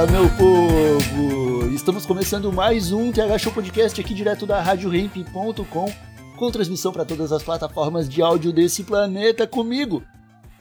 Fala, meu povo! Estamos começando mais um TH Show Podcast aqui direto da RadioRamp.com com transmissão para todas as plataformas de áudio desse planeta comigo,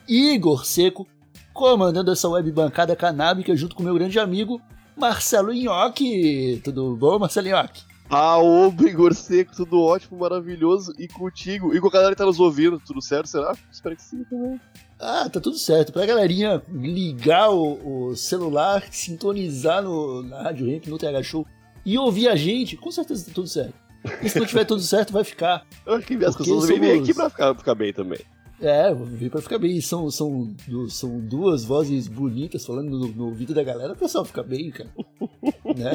Igor Seco, comandando essa web bancada canábica junto com meu grande amigo Marcelo Nhoque. Tudo bom, Marcelo Nhoque? Ah, ô, Igor Seco, tudo ótimo, maravilhoso. E contigo, e com a galera que tá nos ouvindo, tudo certo, será? Espero que sim também. Ah, tá tudo certo. Pra galerinha ligar o, o celular, sintonizar no, na Rádio Ramp, no TH Show e ouvir a gente, com certeza tá tudo certo. E se não tiver tudo certo, vai ficar. Eu acho que as pessoas vêm aqui pra ficar, ficar bem também. É, vir pra ficar bem. São, são, são duas vozes bonitas falando no, no ouvido da galera, o pessoal fica bem, cara. né?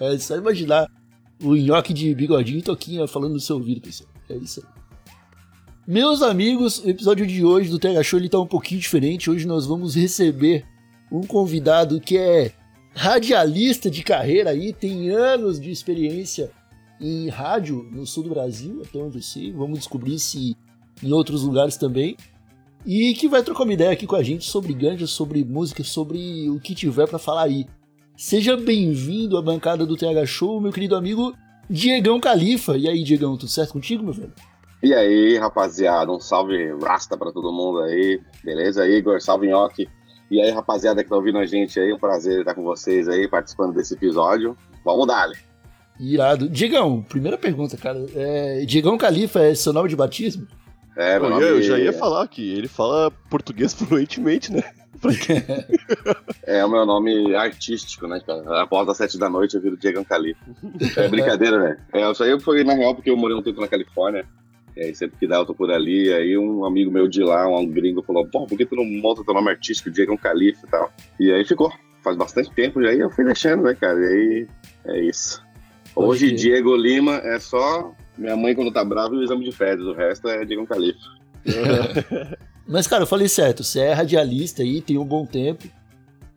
É só imaginar o nhoque de bigodinho e toquinha falando no seu ouvido, pessoal. É isso aí. Meus amigos, o episódio de hoje do TH Show ele tá um pouquinho diferente. Hoje nós vamos receber um convidado que é radialista de carreira aí, tem anos de experiência em rádio no sul do Brasil, até onde eu sei. Vamos descobrir se em outros lugares também. E que vai trocar uma ideia aqui com a gente sobre ganja, sobre música, sobre o que tiver pra falar aí. Seja bem-vindo à bancada do TH Show, meu querido amigo Diegão Califa. E aí, Diegão, tudo certo contigo, meu velho? E aí, rapaziada, um salve rasta pra todo mundo aí, beleza? Igor, salve Nhoque. E aí, rapaziada que tá ouvindo a gente aí, um prazer estar com vocês aí, participando desse episódio. Vamos dar, Irado. Diegão, primeira pergunta, cara. É, Diegão Califa é seu nome de batismo? É, meu eu, nome eu já ia falar que ele fala português fluentemente, né? é o meu nome artístico, né, cara? Após as sete da noite eu viro Diego Califa. É brincadeira, né? É, isso aí foi na real porque eu morei um tempo na Califórnia. E aí sempre que dá eu tô por ali, aí um amigo meu de lá, um gringo, falou, pô, por que tu não monta teu nome artístico, Diego Califa e tal? E aí ficou. Faz bastante tempo já, e eu fui deixando, né, cara? E aí é isso. Hoje, crer. Diego Lima é só minha mãe quando tá brava e o exame de fezes. O resto é Diego Califa. Mas, cara, eu falei certo, você é radialista aí, tem um bom tempo.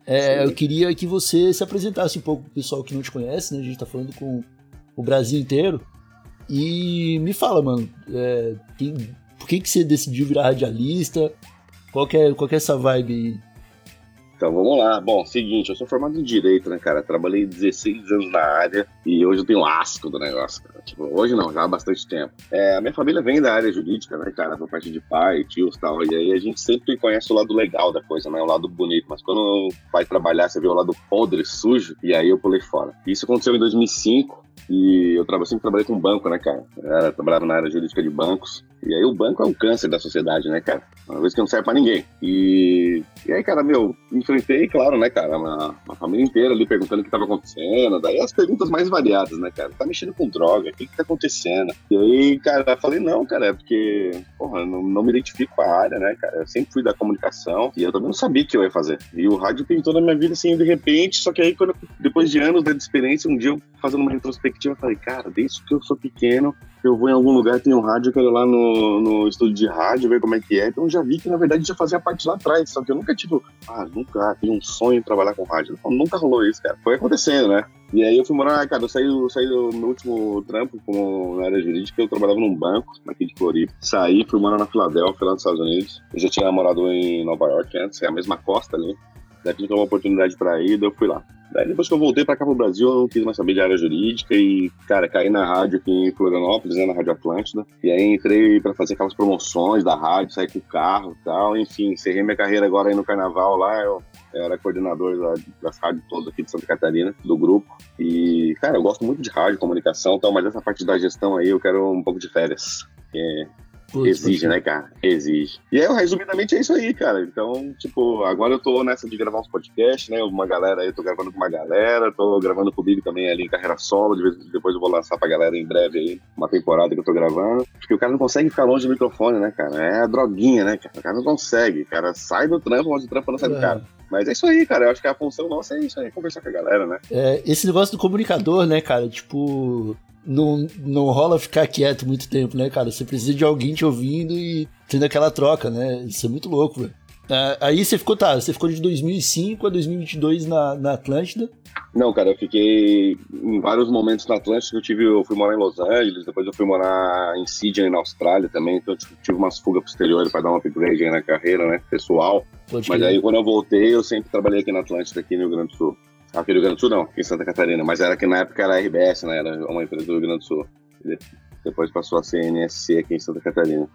É, eu queria que você se apresentasse um pouco pro pessoal que não te conhece, né? A gente tá falando com o Brasil inteiro. E me fala, mano, é, quem- por que, que você decidiu virar radialista? Qual que é, qual que é essa vibe aí? Então vamos lá. Bom, seguinte, eu sou formado em Direito, né, cara? Trabalhei 16 anos na área e hoje eu tenho asco do negócio, cara. Tipo, hoje não, já há bastante tempo. É, a minha família vem da área jurídica, né, cara? Por parte de pai, tios e tal. E aí a gente sempre conhece o lado legal da coisa, né? O lado bonito. Mas quando vai trabalhar, você vê o lado podre, sujo, e aí eu pulei fora. Isso aconteceu em 2005. E eu sempre trabalhei com banco, né, cara? Eu trabalhava na área jurídica de bancos. E aí o banco é um câncer da sociedade, né, cara? Uma vez que não serve pra ninguém. E, e aí, cara, meu, enfrentei, claro, né, cara, uma, uma família inteira ali perguntando o que tava acontecendo. Daí as perguntas mais variadas, né, cara? Tá mexendo com droga? O que que tá acontecendo? E aí, cara, eu falei, não, cara, é porque, porra, não, não me identifico com a área, né, cara? Eu sempre fui da comunicação e eu também não sabia o que eu ia fazer. E o rádio pintou na minha vida, assim, de repente, só que aí, quando, depois de anos de experiência, um dia eu fazendo uma retrospectiva, eu falei, cara, desde que eu sou pequeno, eu vou em algum lugar, tem um rádio, eu quero ir lá no, no estúdio de rádio, ver como é que é. Então já vi que, na verdade, já fazia parte lá atrás. Só que eu nunca tive, ah, nunca tive um sonho de trabalhar com rádio. Nunca rolou isso, cara. Foi acontecendo, né? E aí eu fui morar, cara, eu saí, eu saí do meu último trampo como na área jurídica, eu trabalhava num banco aqui de Floripa. Saí, fui morar na Filadélfia, lá nos Estados Unidos. Eu já tinha morado em Nova York antes, é a mesma costa ali. Daí pintou uma oportunidade pra ir, daí eu fui lá. Daí depois que eu voltei pra cá pro Brasil, eu não quis mais saber de área jurídica e, cara, caí na rádio aqui em Florianópolis, né, na Rádio Atlântida. E aí entrei pra fazer aquelas promoções da rádio, sair com o carro e tal. Enfim, encerrei minha carreira agora aí no carnaval lá. Eu era coordenador da- das rádios todas aqui de Santa Catarina, do grupo. E, cara, eu gosto muito de rádio, comunicação e tal, mas essa parte da gestão aí eu quero um pouco de férias. Putz, Exige, né, cara? Exige. E aí, resumidamente, é isso aí, cara. Então, tipo, agora eu tô nessa de gravar uns podcasts, né? Uma galera aí, eu tô gravando com uma galera, tô gravando comigo também ali em carreira solo, de vez, depois eu vou lançar pra galera em breve aí, uma temporada que eu tô gravando. Porque o cara não consegue ficar longe do microfone, né, cara? É a droguinha, né, cara? O cara não consegue. O cara sai do trampo, onde o trampo não sai do É. cara. Mas é isso aí, cara. Eu acho que a função nossa é isso aí, conversar com a galera, né? É, esse negócio do comunicador, né, cara? Tipo, não, não rola ficar quieto muito tempo, né, cara? Você precisa de alguém te ouvindo e tendo aquela troca, né? Isso é muito louco, velho. É, aí você ficou, tá, você ficou de 2005 a 2022 na, na Atlântida. Não, cara, eu fiquei em vários momentos na Atlântica. Eu, tive, eu fui morar em Los Angeles, depois eu fui morar em Sydney, na Austrália também. Então eu tive- umas fugas posteriores para dar um upgrade aí na carreira, né, pessoal. Pode Mas aí quando eu voltei, eu sempre trabalhei aqui na Atlântida, aqui no Rio Grande do Sul. Aqui no Rio Grande do Sul não, aqui em Santa Catarina. Mas era que na época era a RBS, né? Era uma empresa do Rio Grande do Sul. De- Depois passou a ser NSC aqui em Santa Catarina.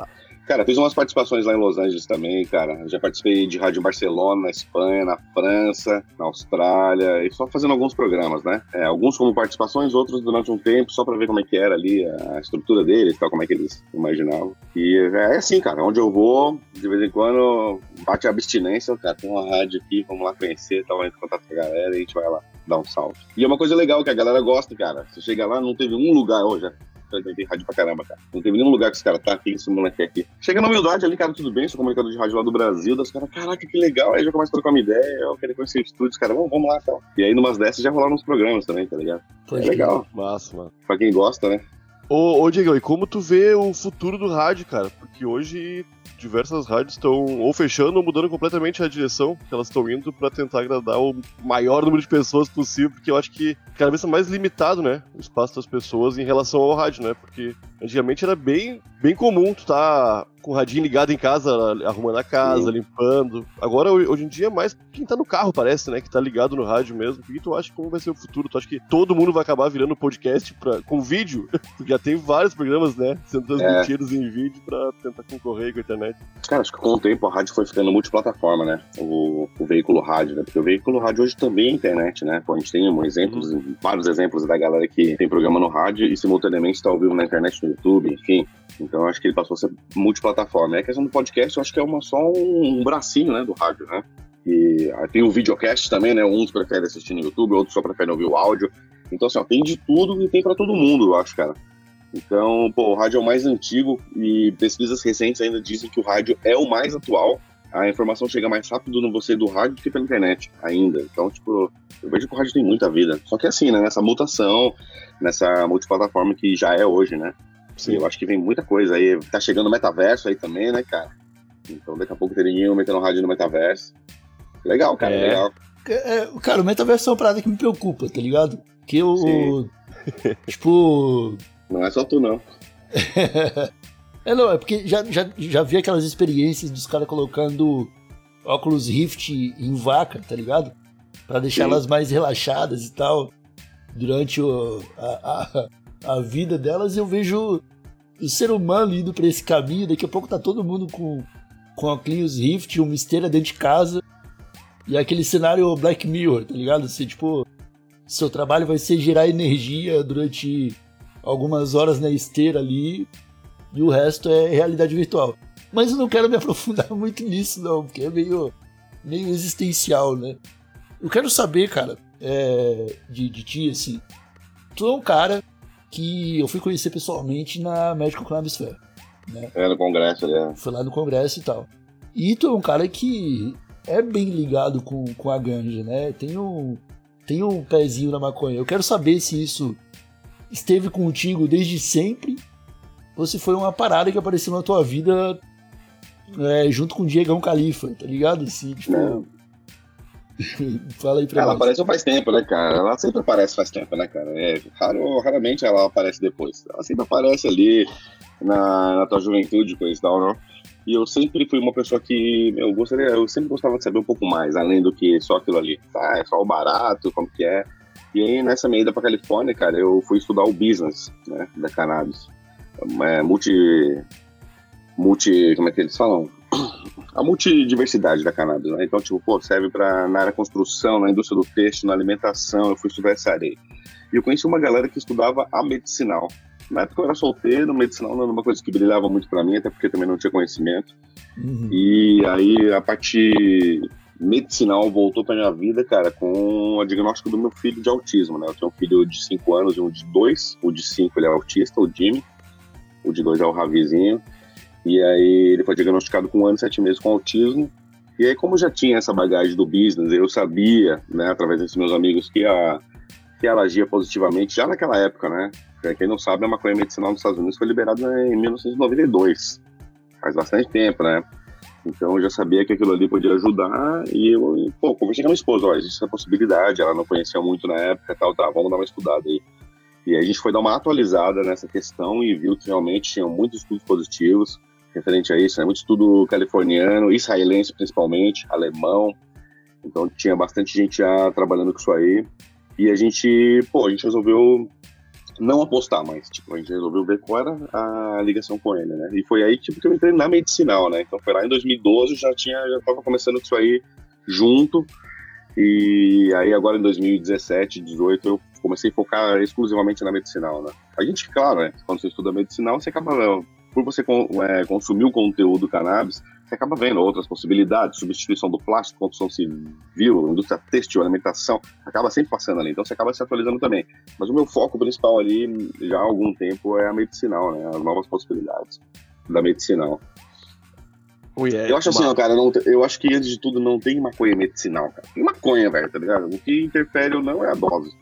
Cara, fiz umas participações lá em Los Angeles também, cara. Já participei de rádio em Barcelona, na Espanha, na França, na Austrália, e só fazendo alguns programas, né? É, alguns como participações, outros durante um tempo, só pra ver como é que era ali a estrutura deles, tal, como é que eles imaginavam. E é assim, cara, onde eu vou, de vez em quando, bate a abstinência, cara, tem uma rádio aqui, vamos lá conhecer, tal, entra em contato com a galera e a gente vai lá dar um salto. E é uma coisa legal que a galera gosta, cara. Você chega lá, não teve um lugar hoje, tem rádio pra caramba, cara. Não teve nenhum lugar que os caras tá aqui, esse moleque aqui. Chega na humildade ali, cara, tudo bem, sou comunicador de rádio lá do Brasil, das caras, caraca, que legal. Aí já começa a trocar uma ideia, eu quero conhecer o estúdio, os caras, vamos, vamos lá, tal. E aí, numas dessas, já rolaram uns programas também, tá ligado? Pode É legal, Massa, mano. pra quem gosta, né? Ô, ô Diego, e como tu vê o futuro do rádio, cara? Porque hoje diversas rádios estão ou fechando ou mudando completamente a direção que elas estão indo pra tentar agradar o maior número de pessoas possível, porque eu acho que cada vez é mais limitado, né, o espaço das pessoas em relação ao rádio, né? Porque antigamente era bem, bem comum tu tá com o radinho ligado em casa, arrumando a casa, Sim. limpando. Agora, hoje em dia, é mais quem tá no carro, parece, né? Que tá ligado no rádio mesmo. Que tu acha como vai ser o futuro? Tu acha que todo mundo vai acabar virando podcast pra, com vídeo? Porque já tem vários programas, né? Sendo transmitidos em vídeo pra tentar concorrer com a internet. Cara, acho que com o tempo a rádio foi ficando multiplataforma, né? O, o veículo rádio, né? Porque o veículo rádio hoje também é internet, né? Pô, a gente tem um exemplos, vários exemplos da galera que tem programa no rádio e simultaneamente está ao vivo na internet, no YouTube, enfim. Então acho que ele passou a ser multiplataforma. E a questão do podcast, eu acho que é uma, só um, bracinho, né, do rádio, né? E aí tem o videocast também, né? Uns preferem assistir no YouTube, outros só preferem ouvir o áudio. Então, assim, ó, tem de tudo e tem pra todo mundo, eu acho, cara. Então, pô, o rádio é o mais antigo e pesquisas recentes ainda dizem que o rádio é o mais atual. A informação chega mais rápido no você do rádio do que pela internet, ainda. Então, tipo, eu vejo que o rádio tem muita vida. Só que assim, né? Nessa mutação, nessa multiplataforma que já é hoje, né? Sim. Eu acho que vem muita coisa aí. Tá chegando o metaverso aí também, né, cara? Então daqui a pouco teria metendo rádio no metaverso. Legal, cara, É. legal. É, cara, o metaverso é uma parada que me preocupa, tá ligado? Que eu. Sim. tipo. Não é só tu, não. é, não, é porque já, já, já vi aquelas experiências dos caras colocando óculos Rift em vaca, tá ligado? Pra deixar Sim. elas mais relaxadas e tal. Durante o, a, a, a vida delas, eu vejo o ser humano indo pra esse caminho. Daqui a pouco tá todo mundo com, com óculos Rift, uma esteira dentro de casa. E aquele cenário Black Mirror, tá ligado? Assim, tipo, seu trabalho vai ser gerar energia durante algumas horas na esteira ali e o resto é realidade virtual. Mas eu não quero me aprofundar muito nisso, não, porque é meio, meio existencial, né? Eu quero saber, cara, é, de, de ti, assim, tu é um cara que eu fui conhecer pessoalmente na Medical Cannabis Fair. É no congresso, né? Foi lá no congresso e tal. E tu é um cara que é bem ligado com, com a ganja, né? Tem um, tem um pezinho na maconha. Eu quero saber se isso esteve contigo desde sempre ou se foi uma parada que apareceu na tua vida é, junto com o Diegão Califa, tá ligado? Assim, tipo, Não. fala aí pra Ela nós. apareceu faz tempo, né, cara? Ela sempre aparece faz tempo, né, cara? É, raro, raramente ela aparece depois. Ela sempre aparece ali na, na tua juventude, coisa e tal, não? E eu sempre fui uma pessoa que eu gostaria, eu sempre gostava de saber um pouco mais, além do que só aquilo ali. Tá, é só o barato, como que é. E aí, nessa minha ida pra Califórnia, cara, eu fui estudar o business, né, da cannabis. É, multi... Multi... como é que eles falam? A multidiversidade da cannabis, né? Então, tipo, pô, serve para na área construção, na indústria do texto, na alimentação, eu fui estudar essa área. aí. E eu conheci uma galera que estudava a medicinal. na época eu era solteiro, medicinal não era uma coisa que brilhava muito pra mim, até porque também não tinha conhecimento. Uhum. E aí a parte medicinal voltou pra minha vida, cara, com o diagnóstico do meu filho de autismo, né? Eu tenho um filho de 5 anos e um de 2. O de 5 ele é autista, o Jimmy. O de 2 é o Ravizinho. E aí ele foi diagnosticado com um ano e sete meses com autismo. E aí, como já tinha essa bagagem do business, eu sabia, né, através desses meus amigos, que a, que ela agia positivamente já naquela época, né? Pra quem não sabe, a maconha medicinal nos Estados Unidos foi liberada em 1992. Faz bastante tempo, né? Então eu já sabia que aquilo ali podia ajudar e eu, pô, conversei com a minha esposa, ó, existe essa possibilidade, ela não conhecia muito na época tal, tá, vamos dar uma estudada aí. E aí a gente foi dar uma atualizada nessa questão e viu que realmente tinham muitos estudos positivos referente a isso, né? muito estudo californiano, israelense principalmente, alemão, então tinha bastante gente já trabalhando com isso aí. E a gente, pô, a gente resolveu não apostar mais. Tipo, a gente resolveu ver qual era a ligação com ele, né? E foi aí tipo, que eu entrei na medicinal, né? Então foi lá em 2012, já tinha, já tava começando com isso aí junto. E aí agora em 2017, 2018, eu comecei a focar exclusivamente na medicinal, né? A gente, claro, né? Quando você estuda medicinal, você acaba, por você é, consumir o conteúdo cannabis, você acaba vendo outras possibilidades, substituição do plástico, construção civil, indústria têxtil, alimentação, acaba sempre passando ali, então você acaba se atualizando também. Mas o meu foco principal ali, já há algum tempo, é a medicinal, né? As novas possibilidades da medicinal. é eu acho assim, ó, cara, não, eu acho que antes de tudo não tem maconha medicinal, cara. Tem maconha, velho, tá ligado? O que interfere ou não é a dose,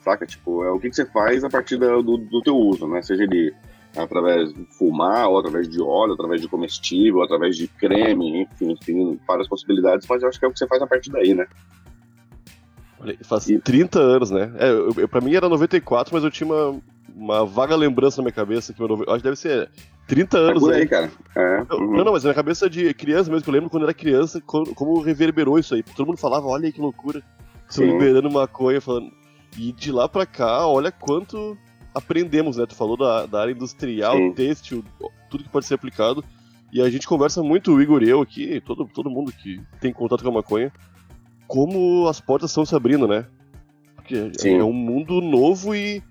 saca? Tipo, é o que, que você faz a partir do, do teu uso, né? Seja ele através de fumar, ou através de óleo, através de comestível, através de creme, enfim, tem várias possibilidades, mas eu acho que é o que você faz a partir daí, né? Faz e... 30 anos, né? É, eu, eu, pra mim era 94, mas eu tinha uma, uma vaga lembrança na minha cabeça que meu, acho que deve ser 30 anos. É por aí, aí. cara. É. Uhum. Não, não, mas na cabeça de criança mesmo, que eu lembro quando era criança, como, como reverberou isso aí. Todo mundo falava, olha aí que loucura. Estão liberando maconha, falando. E de lá pra cá, olha quanto aprendemos, né? Tu falou da, da área industrial, Sim. têxtil, tudo que pode ser aplicado. E a gente conversa muito, o Igor e eu aqui, todo, todo mundo que tem contato com a maconha, como as portas estão se abrindo, né? Porque Sim. é um mundo novo e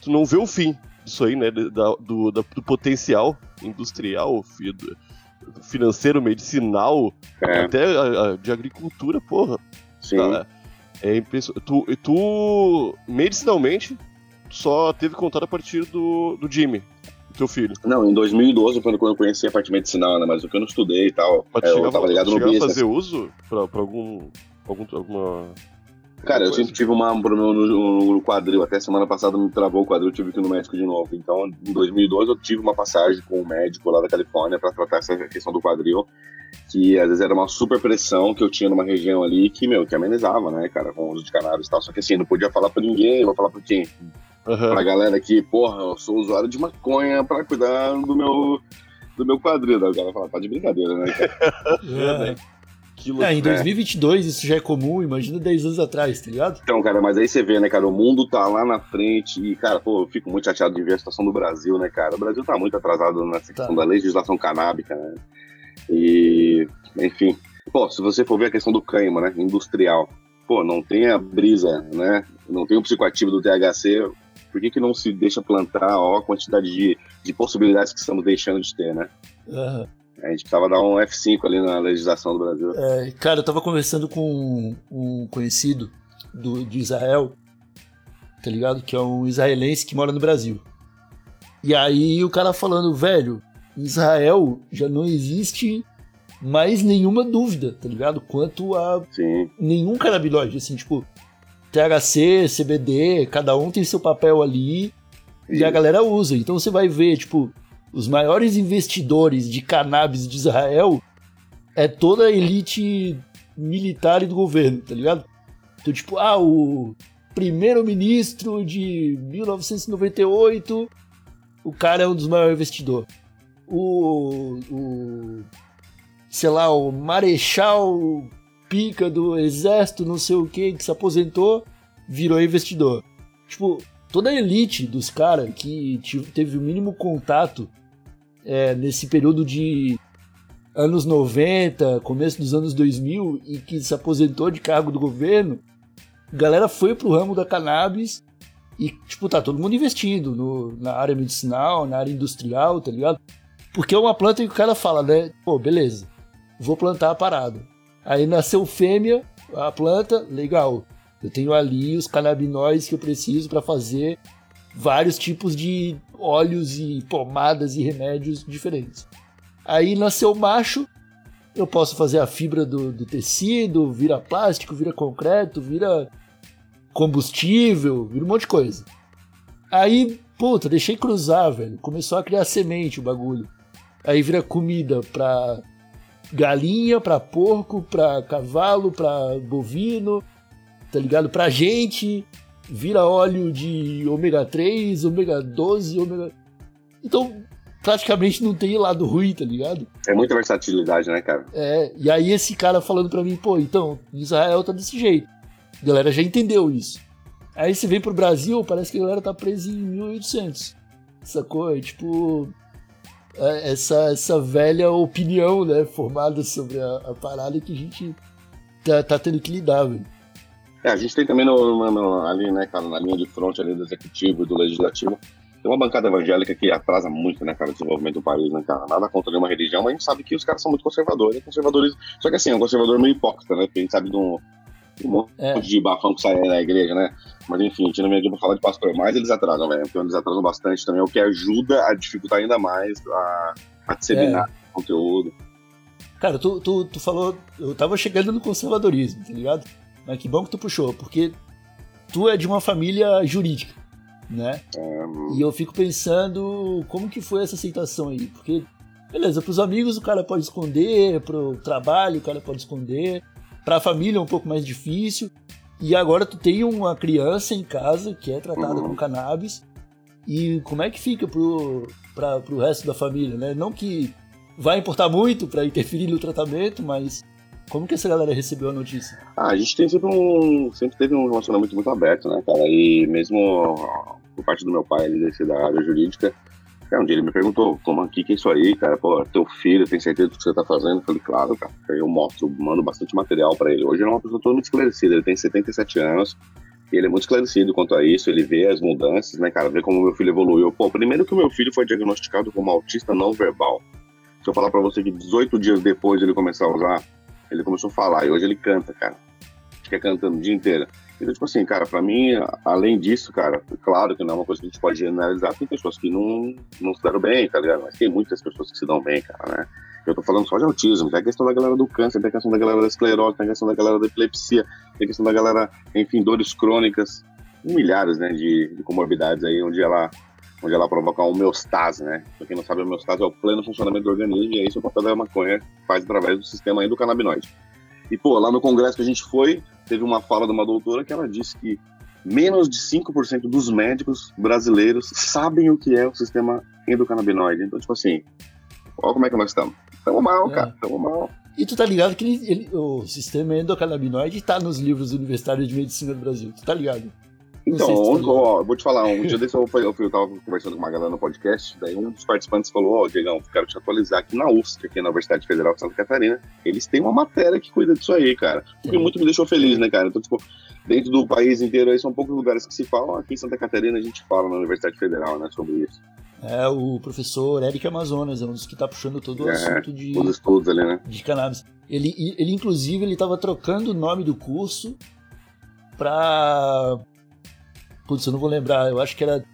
tu não vê o fim disso aí, né? Da, do, da, do potencial industrial, financeiro, medicinal, é. até a, a, de agricultura, porra. Sim. Tá, é impressionante. Tu, tu, medicinalmente, só teve contato a partir do, do Jimmy, teu filho. Não, em 2012 foi quando eu conheci a parte medicinal, né? Mas o que eu não estudei e tal. Mas é, eu tava ligado no business. fazer uso pra, pra algum, algum. alguma. Cara, eu sempre tive uma, um problema no, no, quadril. Até semana passada me travou o quadril, tive que ir no médico de novo. Então, em 2012 eu tive uma passagem com um médico lá da Califórnia para tratar essa questão do quadril. Que às vezes era uma super pressão que eu tinha numa região ali que, meu, que amenizava, né, cara, com o uso de cannabis e tal. Só que assim, não podia falar pra ninguém, vou falar pra quem? Uhum. Pra galera que, porra, eu sou usuário de maconha pra cuidar do meu, do meu quadril. Daí o cara fala, tá de brincadeira, né, cara? é, é, em 2022 é. isso já é comum, imagina 10 anos atrás, tá ligado? Então, cara, mas aí você vê, né, cara, o mundo tá lá na frente e, cara, pô, eu fico muito chateado de ver a situação do Brasil, né, cara? O Brasil tá muito atrasado nessa tá. questão da legislação canábica, né? E, enfim, pô, se você for ver a questão do cânhamo, né, industrial, pô, não tem a brisa, né? Não tem o psicoativo do THC, por que, que não se deixa plantar ó, a quantidade de, de possibilidades que estamos deixando de ter, né? Uhum. A gente precisava dar um F5 ali na legislação do Brasil. É, cara, eu tava conversando com um conhecido do, de Israel, tá ligado? Que é um israelense que mora no Brasil. E aí o cara falando, velho, Israel já não existe mais nenhuma dúvida, tá ligado? Quanto a Sim. nenhum canabilóide, assim, tipo, THC, CBD, cada um tem seu papel ali e a galera usa. Então você vai ver, tipo, os maiores investidores de cannabis de Israel é toda a elite militar e do governo, tá ligado? Então, tipo, ah, o primeiro-ministro de 1998, o cara é um dos maiores investidores. O, o sei lá, o marechal pica do exército, não sei o que, que se aposentou, virou investidor. Tipo, toda a elite dos caras que teve o mínimo contato é, nesse período de anos 90, começo dos anos 2000 e que se aposentou de cargo do governo, galera foi pro ramo da cannabis E, tipo, tá todo mundo investindo no, na área medicinal, na área industrial, tá ligado? Porque é uma planta que o cara fala, né? Pô, beleza, vou plantar a parada. Aí nasceu fêmea, a planta, legal. Eu tenho ali os canabinóides que eu preciso para fazer vários tipos de óleos e pomadas e remédios diferentes. Aí nasceu macho, eu posso fazer a fibra do, do tecido, vira plástico, vira concreto, vira combustível, vira um monte de coisa. Aí, puta, deixei cruzar, velho. Começou a criar semente o bagulho. Aí vira comida pra galinha, pra porco, pra cavalo, pra bovino, tá ligado? Pra gente, vira óleo de ômega 3, ômega 12, ômega. Então, praticamente não tem lado ruim, tá ligado? É muita versatilidade, né, cara? É, e aí esse cara falando pra mim, pô, então, Israel tá desse jeito. A galera já entendeu isso. Aí você vem pro Brasil, parece que a galera tá presa em 1800. Sacou? É tipo. É essa, essa velha opinião, né, formada sobre a, a parada que a gente tá, tá tendo que lidar, velho. É, a gente tem também no, no- no- ali, né, cara, na linha de fronte ali do executivo e do legislativo, tem uma bancada evangélica que atrasa muito, né, cara, o desenvolvimento do país, né, cara? Nada contra nenhuma religião, mas a gente sabe que os caras são muito conservadores, conservadores. Só que assim, é um conservador meio hipócrita, né? Porque a gente sabe de um, um monte É. de bafão que sai da igreja, né? Mas enfim, a gente não vem aqui pra falar de pastor, mas eles atrasam, velho. Porque eles atrasam bastante também, o que ajuda a dificultar ainda mais a, a disseminar o conteúdo. Cara, tu, tu, tu falou. Eu tava chegando no conservadorismo, tá ligado? Mas que bom que tu puxou, porque tu é de uma família jurídica, né? E eu fico pensando como que foi essa aceitação aí, porque, beleza, pros amigos o cara pode esconder, pro trabalho o cara pode esconder, pra família é um pouco mais difícil, e agora tu tem uma criança em casa que é tratada Uhum. com cannabis, e como é que fica pro, pra, pro resto da família, né? Não que vai importar muito pra interferir no tratamento, mas como que essa galera recebeu a notícia? Ah, a gente tem sempre um. Sempre teve um relacionamento muito aberto, né, cara? E mesmo por parte do meu pai ali desse da área jurídica, cara, um dia ele me perguntou, como aqui que é isso aí, cara? Pô, teu filho tem certeza do que você tá fazendo? Eu falei, claro, cara. Eu mostro, mando bastante material pra ele. Hoje ele é uma pessoa totalmente esclarecida, ele tem 77 anos. E ele é muito esclarecido quanto a isso, ele vê as mudanças, né, cara? Vê como meu filho evoluiu. Pô, primeiro que o meu filho foi diagnosticado como autista não verbal. Se eu falar pra você que 18 dias depois de ele começar a usar, ele começou a falar e hoje ele canta, cara. Fica cantando o dia inteiro. Então, tipo assim, cara, pra mim, além disso, cara, claro que não é uma coisa que a gente pode generalizar, tem pessoas que não, não se deram bem, tá ligado? Mas tem muitas pessoas que se dão bem, cara, né? Eu tô falando só de autismo, tem a questão da galera do câncer, tem a questão da galera da esclerose, tem a questão da galera da epilepsia, tem a questão da galera, enfim, dores crônicas, milhares, né, de, de comorbidades aí, onde ela onde ela provoca homeostase, né? Pra quem não sabe, a homeostase é o pleno funcionamento do organismo e é isso o papel da maconha faz através do sistema aí do canabinoide. E, pô, lá no congresso que a gente foi, teve uma fala de uma doutora que ela disse que menos de 5% dos médicos brasileiros sabem o que é o sistema endocannabinoide. Então, tipo assim, olha como é que nós estamos. Estamos mal, É. cara, estamos mal. E tu tá ligado que ele- ele- o sistema endocannabinoide tá nos livros universitários de medicina do Brasil, tu tá ligado? Então, ontem, ó, vou te falar, um dia desse eu, eu, eu tava conversando com uma galera no podcast, daí um dos participantes falou, ó, Diegão, quero te atualizar aqui na UFSC, aqui na Universidade Federal de Santa Catarina, eles têm uma matéria que cuida disso aí, cara. O que muito me deixou feliz, né, cara? Então, tipo, dentro do país inteiro aí são poucos lugares que se falam, aqui em Santa Catarina a gente fala na Universidade Federal, né, sobre isso. É, o professor Eric Amazonas é um dos que tá puxando todo o É, assunto de, Os estudos ali, né? de cannabis. Ele, ele, inclusive, ele tava trocando o nome do curso pra... Putz, eu não vou lembrar, eu acho que era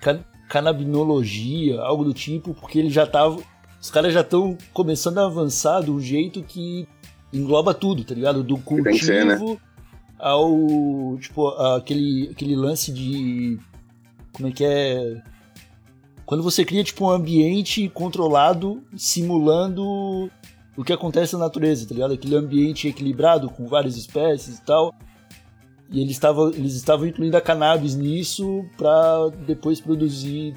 can- canabinologia, algo do tipo, porque ele já tava... Os caras já estão começando a avançar de um jeito que engloba tudo, tá ligado? Do cultivo ser, né? ao, tipo, aquele, aquele lance de... Como é que é? Quando você cria, tipo, um ambiente controlado, simulando o que acontece na natureza, tá ligado? Aquele ambiente equilibrado com várias espécies e tal. E eles estavam eles estavam incluindo a cannabis nisso pra depois produzir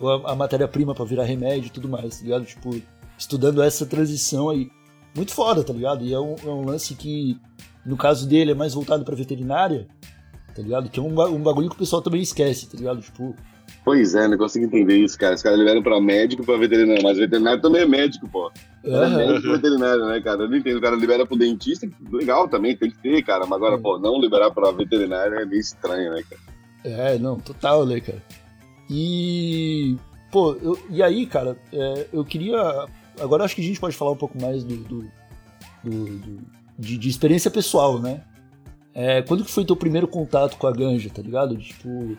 a, a matéria-prima pra virar remédio e tudo mais, tá ligado? Tipo, estudando essa transição aí. Muito foda, tá ligado? E é um, é um lance que, no caso dele, é mais voltado pra veterinária, tá ligado? Que é um, um bagulho que o pessoal também esquece, tá ligado? Tipo, Pois é, não consigo entender isso, cara. Os caras liberam pra médico e pra veterinário, mas veterinário também é médico, pô. É aham. médico veterinário, né, cara? Eu não entendo. O cara libera pro dentista, legal também, tem que ter, cara. Mas agora, Hum. pô, não liberar pra veterinário é meio estranho, né, cara? É, não, total, né, cara? E. Pô, eu, e aí, cara, é, eu queria. Agora acho que a gente pode falar um pouco mais do. do, do, do de, de, experiência pessoal, né? É, quando que foi teu primeiro contato com a ganja, tá ligado? Tipo.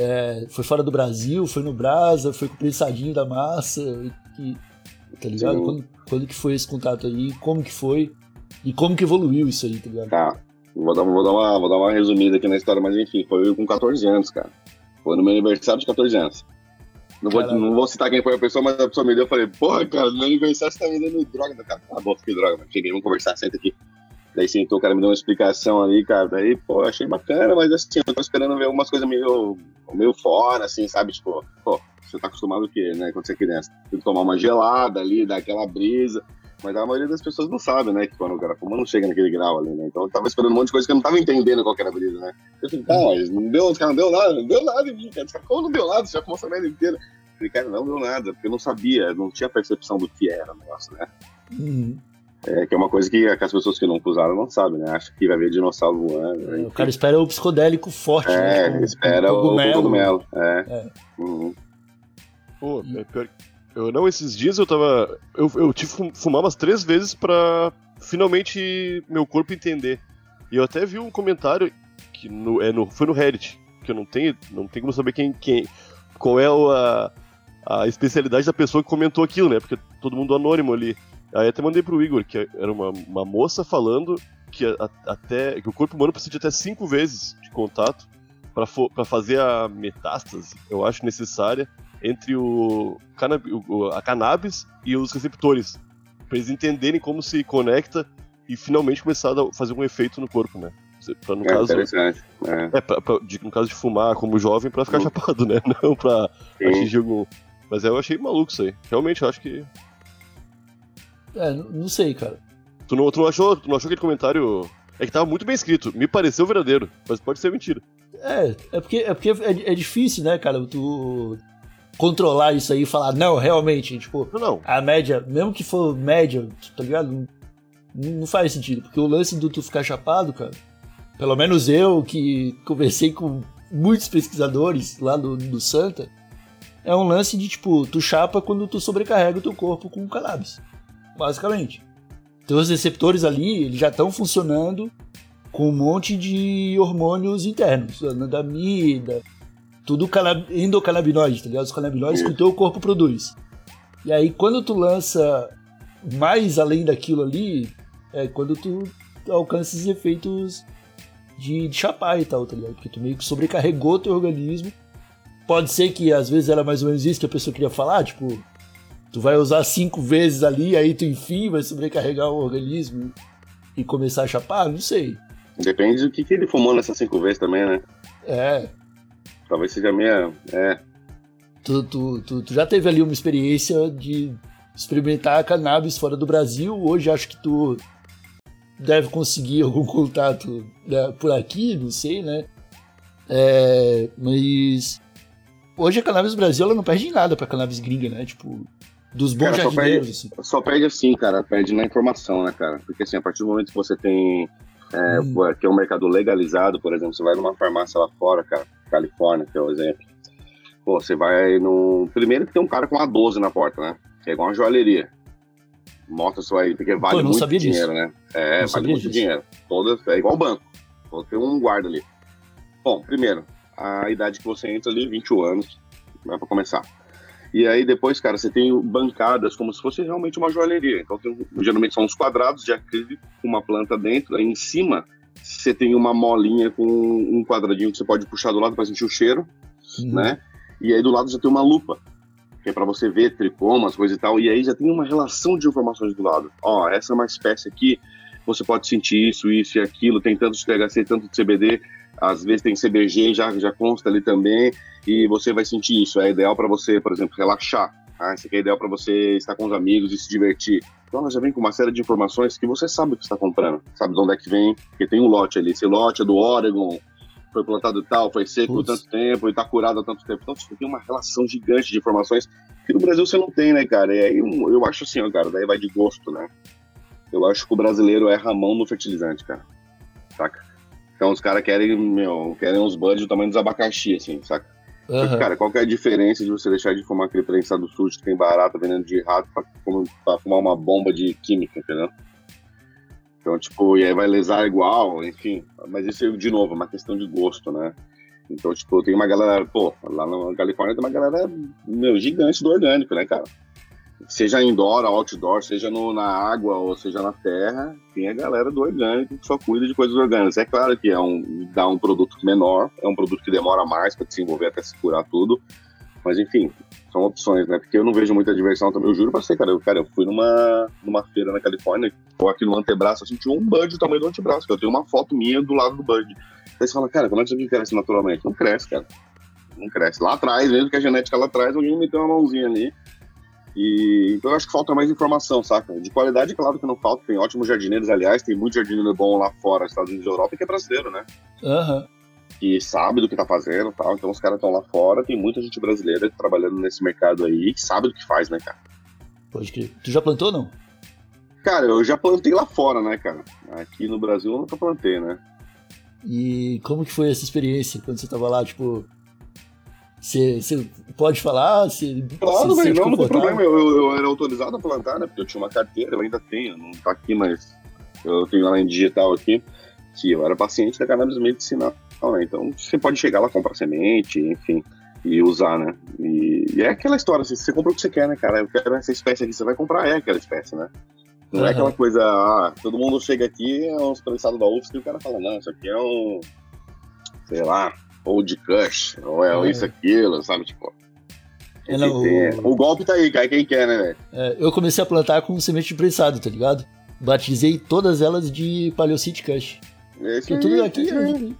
É, foi fora do Brasil, foi no Brasa, foi com o prensadinho da massa, e, tá ligado? Quando, quando, que foi esse contato aí? Como que foi? E como que evoluiu isso aí, tá ligado? Tá. Vou dar, vou, dar uma, vou dar uma resumida aqui na história, mas enfim, foi com 14 anos, cara. Foi no meu aniversário de 14 anos. Não vou, não vou citar quem foi a pessoa, mas a pessoa me deu. Eu falei, porra, cara, no meu aniversário você tá me dando droga. Cara, tá bom, que droga, mano. Cheguei, vamos conversar, senta aqui. Daí sentou, o cara me deu uma explicação ali, cara. Daí, pô, achei bacana, mas assim, eu tô esperando ver algumas coisas meio, meio fora, assim, sabe? Tipo, pô, você tá acostumado o quê, né? Quando você é criança. Tem que tomar uma gelada ali, dar aquela brisa. Mas a maioria das pessoas não sabe, né? Que quando o cara fuma não chega naquele grau ali, né? Então eu tava esperando um monte de coisa que eu não tava entendendo qual era a brisa, né? Eu falei, cara, mas não deu, cara, não deu nada, não deu nada em mim, cara. Como não deu nada? Você já fumou essa merda inteira. Eu falei, cara, não deu nada, porque eu não sabia, não tinha percepção do que era o negócio, né? Uhum. É, que é uma coisa que, que, as pessoas que não usaram não sabem, né? Acha que vai ver dinossauro voando. Né? O cara espera o psicodélico forte, é, né? espera o cogumelo. É. é. Uhum. Pô, é pior, eu não, esses dias eu tava. Eu, eu tive que fumar umas três vezes pra finalmente meu corpo entender. E eu até vi um comentário que no, é no, foi no Reddit, que eu não tenho, não tenho como saber quem, quem qual é a, a especialidade da pessoa que comentou aquilo, né? Porque todo mundo anônimo ali. Aí até mandei pro Igor, que era uma, uma moça falando que, a, até, que o corpo humano precisa de até cinco vezes de contato para fazer a metástase, eu acho necessária, entre o, o, a cannabis e os receptores. Pra eles entenderem como se conecta e finalmente começar a fazer um efeito no corpo, né? Pra, no, é caso, interessante. É. É, pra, pra, de, no caso de fumar como jovem, pra ficar uhum. chapado, né? Não Sim. atingir algum. Mas eu achei maluco isso aí. Realmente, eu acho que. É, não sei, cara. Tu não, tu não, achou, tu não achou aquele comentário. É que tava muito bem escrito. Me pareceu verdadeiro, mas pode ser mentira. É, é porque, é, porque é, é difícil, né, cara? Tu controlar isso aí e falar, não, realmente, tipo, não. a média, mesmo que for média, tá ligado? Não, não faz sentido. Porque o lance do tu ficar chapado, cara, pelo menos eu que conversei com muitos pesquisadores lá do, do Santa, é um lance de, tipo, tu chapa quando tu sobrecarrega o teu corpo com cannabis. Basicamente. Teus receptores ali, eles já estão funcionando com um monte de hormônios internos, anandamida, tudo endocannabinoide, tá ligado? Os canabinoides que o teu corpo produz. E aí, quando tu lança mais além daquilo ali, é quando tu alcança esses efeitos de, de chapar e tal, tá ligado? Porque tu meio que sobrecarregou teu organismo. Pode ser que às vezes era mais ou menos isso que a pessoa queria falar, tipo, tu vai usar cinco vezes ali, aí tu enfim vai sobrecarregar o organismo e começar a chapar? Não sei. Depende do que, que ele fumou nessas cinco vezes também, né? É. Talvez seja meia. É. Tu, tu, tu, tu já teve ali uma experiência de experimentar cannabis fora do Brasil. Hoje acho que tu deve conseguir algum contato né, por aqui, não sei, né? É, mas hoje a cannabis Brasil ela não perde nada pra cannabis gringa, né? Tipo, dos bons cara, jardineiros. Só perde, assim. só perde assim, cara, perde na informação, né, cara? Porque assim, a partir do momento que você tem é, hum. que é um mercado legalizado, por exemplo, você vai numa farmácia lá fora, cara, Califórnia, que é o exemplo. Pô, você vai no. Primeiro que tem um cara com uma 12 na porta, né? Que é igual uma joalheria. Mostra só aí, porque vale Pô, muito dinheiro, disso. né? É, não vale muito disso. dinheiro. Todas, é igual banco. Tem um guarda ali. Bom, primeiro, a idade que você entra ali, 21 anos, vai para começar. E aí depois, cara, você tem bancadas como se fosse realmente uma joalheria. Então, tem, geralmente são uns quadrados de acrílico com uma planta dentro. Aí em cima, você tem uma molinha com um quadradinho que você pode puxar do lado para sentir o cheiro, uhum. né? E aí do lado já tem uma lupa, que é para você ver tricomas, coisa e tal. E aí já tem uma relação de informações do lado. Ó, essa é uma espécie aqui, você pode sentir isso, isso e aquilo. Tem tanto de THC, tanto de CBD às vezes tem CBG, já, já consta ali também, e você vai sentir isso. É ideal para você, por exemplo, relaxar. Tá? Isso aqui é ideal para você estar com os amigos e se divertir. Então ela já vem com uma série de informações que você sabe o que está comprando, sabe de onde é que vem, porque tem um lote ali. Esse lote é do Oregon, foi plantado tal, foi seco por tanto tempo e está curado há tanto tempo. Então tipo, tem uma relação gigante de informações que no Brasil você não tem, né, cara? E aí eu, eu acho assim, ó, cara, daí vai de gosto, né? Eu acho que o brasileiro é ramão no fertilizante, cara. Saca? Então os caras querem, meu, querem uns buds do tamanho dos abacaxi, assim, saca? Só que, Aham. cara, qual que é a diferença de você deixar de fumar aquele prensado sujo que tem barata veneno de rato pra, fumar- pra fumar uma bomba de química, entendeu? Então, tipo, e aí vai lesar igual, enfim. Mas isso, de novo, é uma questão de gosto, né? Então, tipo, tem uma galera, pô, lá na Califórnia tem uma galera, meu, gigante do orgânico, né, cara? Seja indoor, outdoor, seja no, na água ou seja na terra, tem a galera do orgânico que só cuida de coisas orgânicas. É claro que é um, dá um produto menor, é um produto que demora mais para desenvolver até se curar tudo, mas enfim, são opções, né? Porque eu não vejo muita diversão também. Eu juro pra você, cara. Eu, cara, eu fui numa, numa feira na Califórnia, ou aqui no antebraço, eu senti um bud do tamanho do antebraço. Eu tenho uma foto minha do lado do bud. Aí você fala, cara, como é que isso aqui cresce naturalmente? Não cresce, cara. Não cresce. Lá atrás, mesmo que a genética lá atrás, alguém meteu uma mãozinha ali. E, então eu acho que falta mais informação, saca? De qualidade, claro que não falta. Tem ótimos jardineiros, aliás, tem muito jardineiro bom lá fora, Estados Unidos e Europa, que é brasileiro, né? Aham. que sabe do que tá fazendo e tal. Então os caras estão lá fora, tem muita gente brasileira trabalhando nesse mercado aí que sabe do que faz, né, cara? Pode crer. Tu já plantou ou não? Cara, eu já plantei lá fora, né, cara? Aqui no Brasil eu nunca plantei, né? E como que foi essa experiência quando você tava lá, tipo. Você, pode falar? Você, Claro, sente não, não tem problema. Eu, eu, eu era autorizado a plantar, né? Porque eu tinha uma carteira, eu ainda tenho, não tá aqui, mas eu tenho ela em digital aqui, que eu era paciente da cannabis medicinal, né? Então você pode chegar lá, comprar semente, enfim, e usar, né? E, e é aquela história, assim, você compra o que você quer, né, cara? Eu quero essa espécie aqui, você vai comprar, é aquela espécie, né? Não é Aham. aquela coisa, ah, todo mundo chega aqui, é uns prensados da UFSC e o cara fala, não, isso aqui é um, sei lá, Old Kush, ou é É. isso, aquilo, sabe? Tipo, É, o- o golpe tá aí, cai quem quer, né, velho? É, eu comecei a plantar com semente de prensado, tá ligado? Batizei todas elas de Paleocite Kush. Esse Que aí, tudo aqui. aí.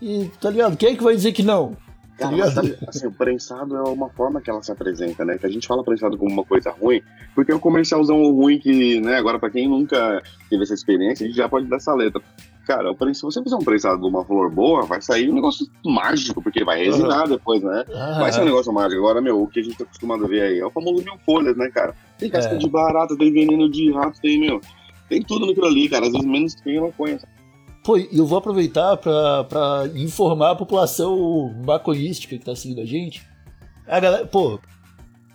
E, tá ligado? Quem é que vai dizer que não? Tá Cara, mas assim, o prensado é uma forma que ela se apresenta, né? Que a gente fala prensado como uma coisa ruim, porque é um comercialzão ruim que, né, agora pra quem nunca teve essa experiência, a gente já pode dar essa letra. Cara, o pren- se você fizer um prensado de uma flor boa, vai sair um negócio mágico, porque vai resinar depois, né? Ah, Vai ser um negócio mágico. Agora, meu, o que a gente tá acostumado a ver aí é o famoso mil folhas, né, cara? Tem casca É. de barata, tem veneno de rato, tem, meu. Tem tudo naquilo ali, cara. Às vezes menos que tem maconha. Pô, e eu vou aproveitar pra, pra informar a população maconhística que tá seguindo a gente. A galera, pô,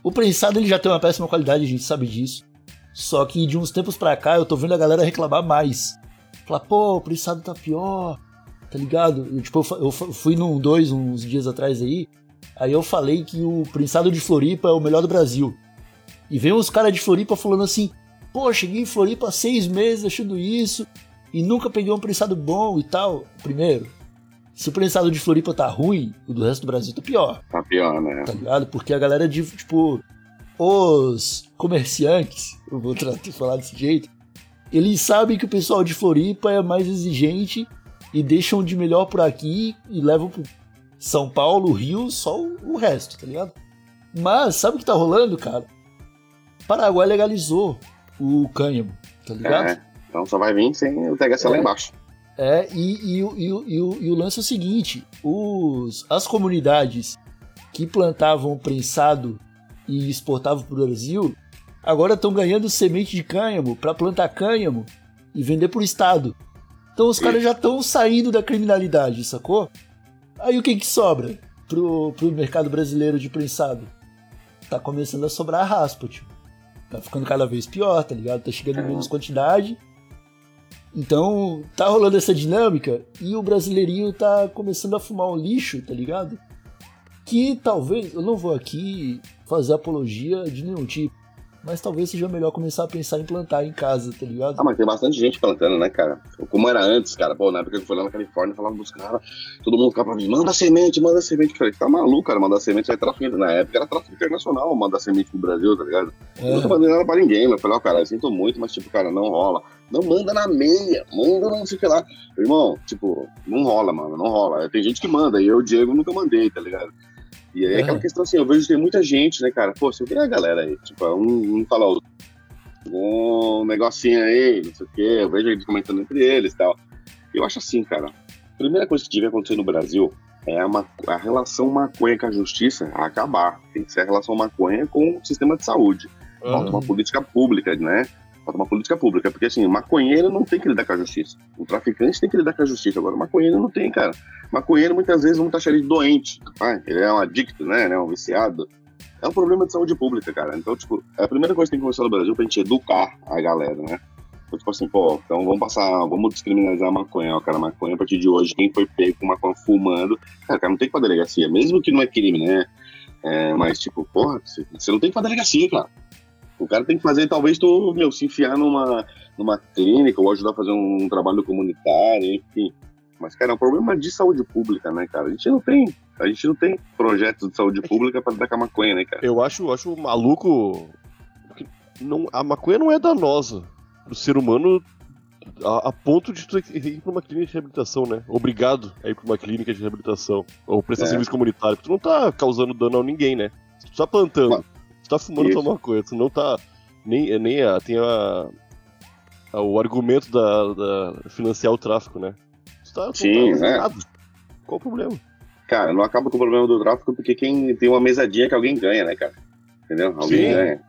o prensado ele já tem uma péssima qualidade, a gente sabe disso. Só que de uns tempos pra cá eu tô vendo a galera reclamar mais. Falar, pô, o prensado tá pior, tá ligado? Eu, tipo, eu, fui num dois uns dias atrás aí, aí eu falei que o prensado de Floripa é o melhor do Brasil. E vem uns caras de Floripa falando assim, pô, cheguei em Floripa há seis meses achando isso, e nunca peguei um prensado bom e tal. Primeiro, se o prensado de Floripa tá ruim, o do resto do Brasil tá pior, Tá pior, né? tá ligado? Porque a galera de, tipo, os comerciantes, eu vou tra- falar desse jeito, eles sabem que o pessoal de Floripa é mais exigente e deixam de melhor por aqui e levam pro São Paulo, Rio, só o, resto, tá ligado? Mas sabe o que tá rolando, cara? Paraguai legalizou o cânhamo, tá ligado? É. Então só vai vir sem o THC lá É. embaixo. É, e, e, o- e, e o lance é o seguinte: os, as comunidades que plantavam prensado e exportavam para o Brasil agora estão ganhando semente de cânhamo para plantar cânhamo e vender para o Estado. Então os caras já estão saindo da criminalidade, sacou? Aí o que que sobra pro, pro mercado brasileiro de prensado? Tá começando a sobrar raspa, tipo. Tá ficando cada vez pior, tá ligado? Tá chegando em menos quantidade. Então, tá rolando essa dinâmica e o brasileirinho tá começando a fumar um lixo, tá ligado? Que talvez, eu não vou aqui fazer apologia de nenhum tipo, mas talvez seja melhor começar a pensar em plantar em casa, tá ligado? Ah, mas tem bastante gente plantando, né, cara? Como era antes, cara. Pô, na época que eu fui lá na Califórnia, falava pros caras, todo mundo ficava pra mim, manda semente, manda semente. Eu falei, tá maluco, cara, mandar semente, é tráfico. Na época era tráfico internacional mandar semente pro Brasil, tá ligado? Eu não tô É, mandando nada pra ninguém, eu falei, ó, cara, eu sinto muito, mas tipo, cara, não rola. Não manda na meia, manda não sei o que lá. Irmão, tipo, não rola, mano, não rola. Tem gente que manda, e eu, Diego, nunca mandei, tá ligado? E aí é aquela Aham. questão assim, eu vejo que tem muita gente, né, cara? Pô, se eu ver a galera aí, tipo, um, um fala, um negocinho aí, não sei o quê, eu vejo eles comentando entre eles e tal. Eu acho assim, cara, a primeira coisa que devia acontecer no Brasil é a, a relação maconha com a justiça acabar. Tem que ser a relação maconha com o sistema de saúde. Falta uma política pública, né? Falta uma política pública, porque assim, maconheiro não tem que lidar com a justiça. O traficante tem que lidar com a justiça. Agora, maconheiro não tem, cara. Maconheiro muitas vezes vão taxar ele doente. Ah, ele é um adicto, né? Ele é um viciado. É um problema de saúde pública, cara. Então, tipo, é a primeira coisa que tem que começar no Brasil pra gente educar a galera, né? Então, tipo assim, pô, então vamos passar, vamos descriminalizar a maconha, ó, cara, maconha a partir de hoje, quem foi pego com maconha fumando, cara, cara, não tem que ir pra delegacia, mesmo que não é crime, né? É, mas, tipo, porra, você não tem que ir pra delegacia, cara. O cara tem que fazer, talvez, tu, meu, se enfiar numa, numa clínica ou ajudar a fazer um trabalho comunitário, enfim. Mas, cara, é um problema de saúde pública, né, cara? A gente não tem, a gente não tem projetos de saúde pública pra lidar com a maconha, né, cara? Eu acho, acho maluco. que Não, a maconha não é danosa pro ser humano a, a ponto de tu ir pra uma clínica de reabilitação, né? Obrigado a ir pra uma clínica de reabilitação. Ou prestar É. serviço comunitário. porque Tu não tá causando dano a ninguém, né? Tu tá plantando. Mas- Tu tá fumando Isso. tua maconha. Tu não tá. Nem, nem a, tem a, a- o argumento da, da financiar o tráfico, né? Tu tá, tu Sim, tá é. nada. Qual o problema? Cara, não acaba com o problema do tráfico porque quem tem uma mesadinha que alguém ganha, né, cara? Entendeu? Alguém Sim. ganha.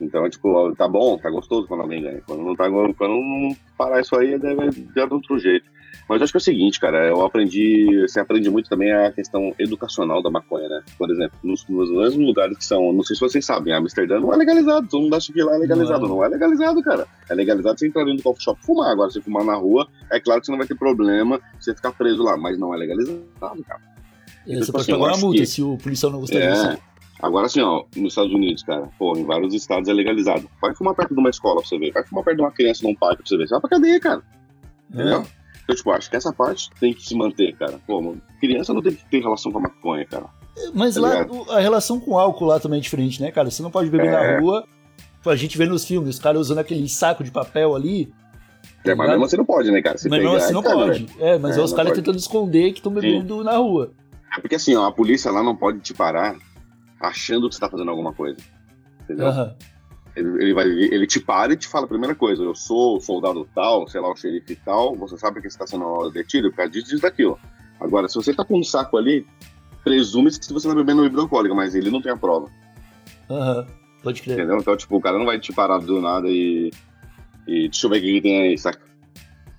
Então, tipo, tá bom, tá gostoso quando alguém ganha. Quando não tá quando não parar isso aí, deve dar de outro jeito. Mas eu acho que é o seguinte, cara, eu aprendi, você aprende muito também a questão educacional da maconha, né? Por exemplo, nos, nos mesmos lugares que são, não sei se vocês sabem, Amsterdã não é legalizado, todo mundo acha que lá é legalizado, Não não é, legalizado, cara. É legalizado você entrar dentro do coffee shop e fumar, agora se você fumar na rua, é claro que você não vai ter problema você ficar preso lá, mas não é legalizado, cara. É, Tipo você pode assim, pagar uma multa que- se o policial não gostar É. disso. Agora assim, ó, nos Estados Unidos, cara, pô, em vários estados é legalizado. Vai fumar perto de uma escola pra você ver. Vai fumar perto de uma criança num parque pra você ver. Você vai pra cadeia, cara. Entendeu? Então, tipo, acho que essa parte tem que se manter, cara. Pô, mano, criança não tem que ter relação com a maconha, cara. Mas Tá lá, ligado? a relação com o álcool lá também é diferente, né, cara? Você não pode beber É. na rua. A gente vê nos filmes, os caras usando aquele saco de papel ali. É, mas mesmo assim não pode, né, cara? Se mas não, pegar, assim não cara, pode. velho. É, mas É, é, os caras tentando esconder que estão bebendo na rua. É porque assim, ó, a polícia lá não pode te parar achando que você tá fazendo alguma coisa. Entendeu? Aham. Ele, ele vai, ele te para e te fala a primeira coisa: eu sou soldado tal, sei lá, o xerife tal, você sabe que você está sendo detido por causa disso, disso, daquilo. Agora, se você tá com um saco ali, presume-se que você tá bebendo bebida alcoólica, mas ele não tem a prova, Aham. Pode crer. entendeu? Então, tipo, o cara não vai te parar do nada e. E deixa eu ver o que tem aí, saca?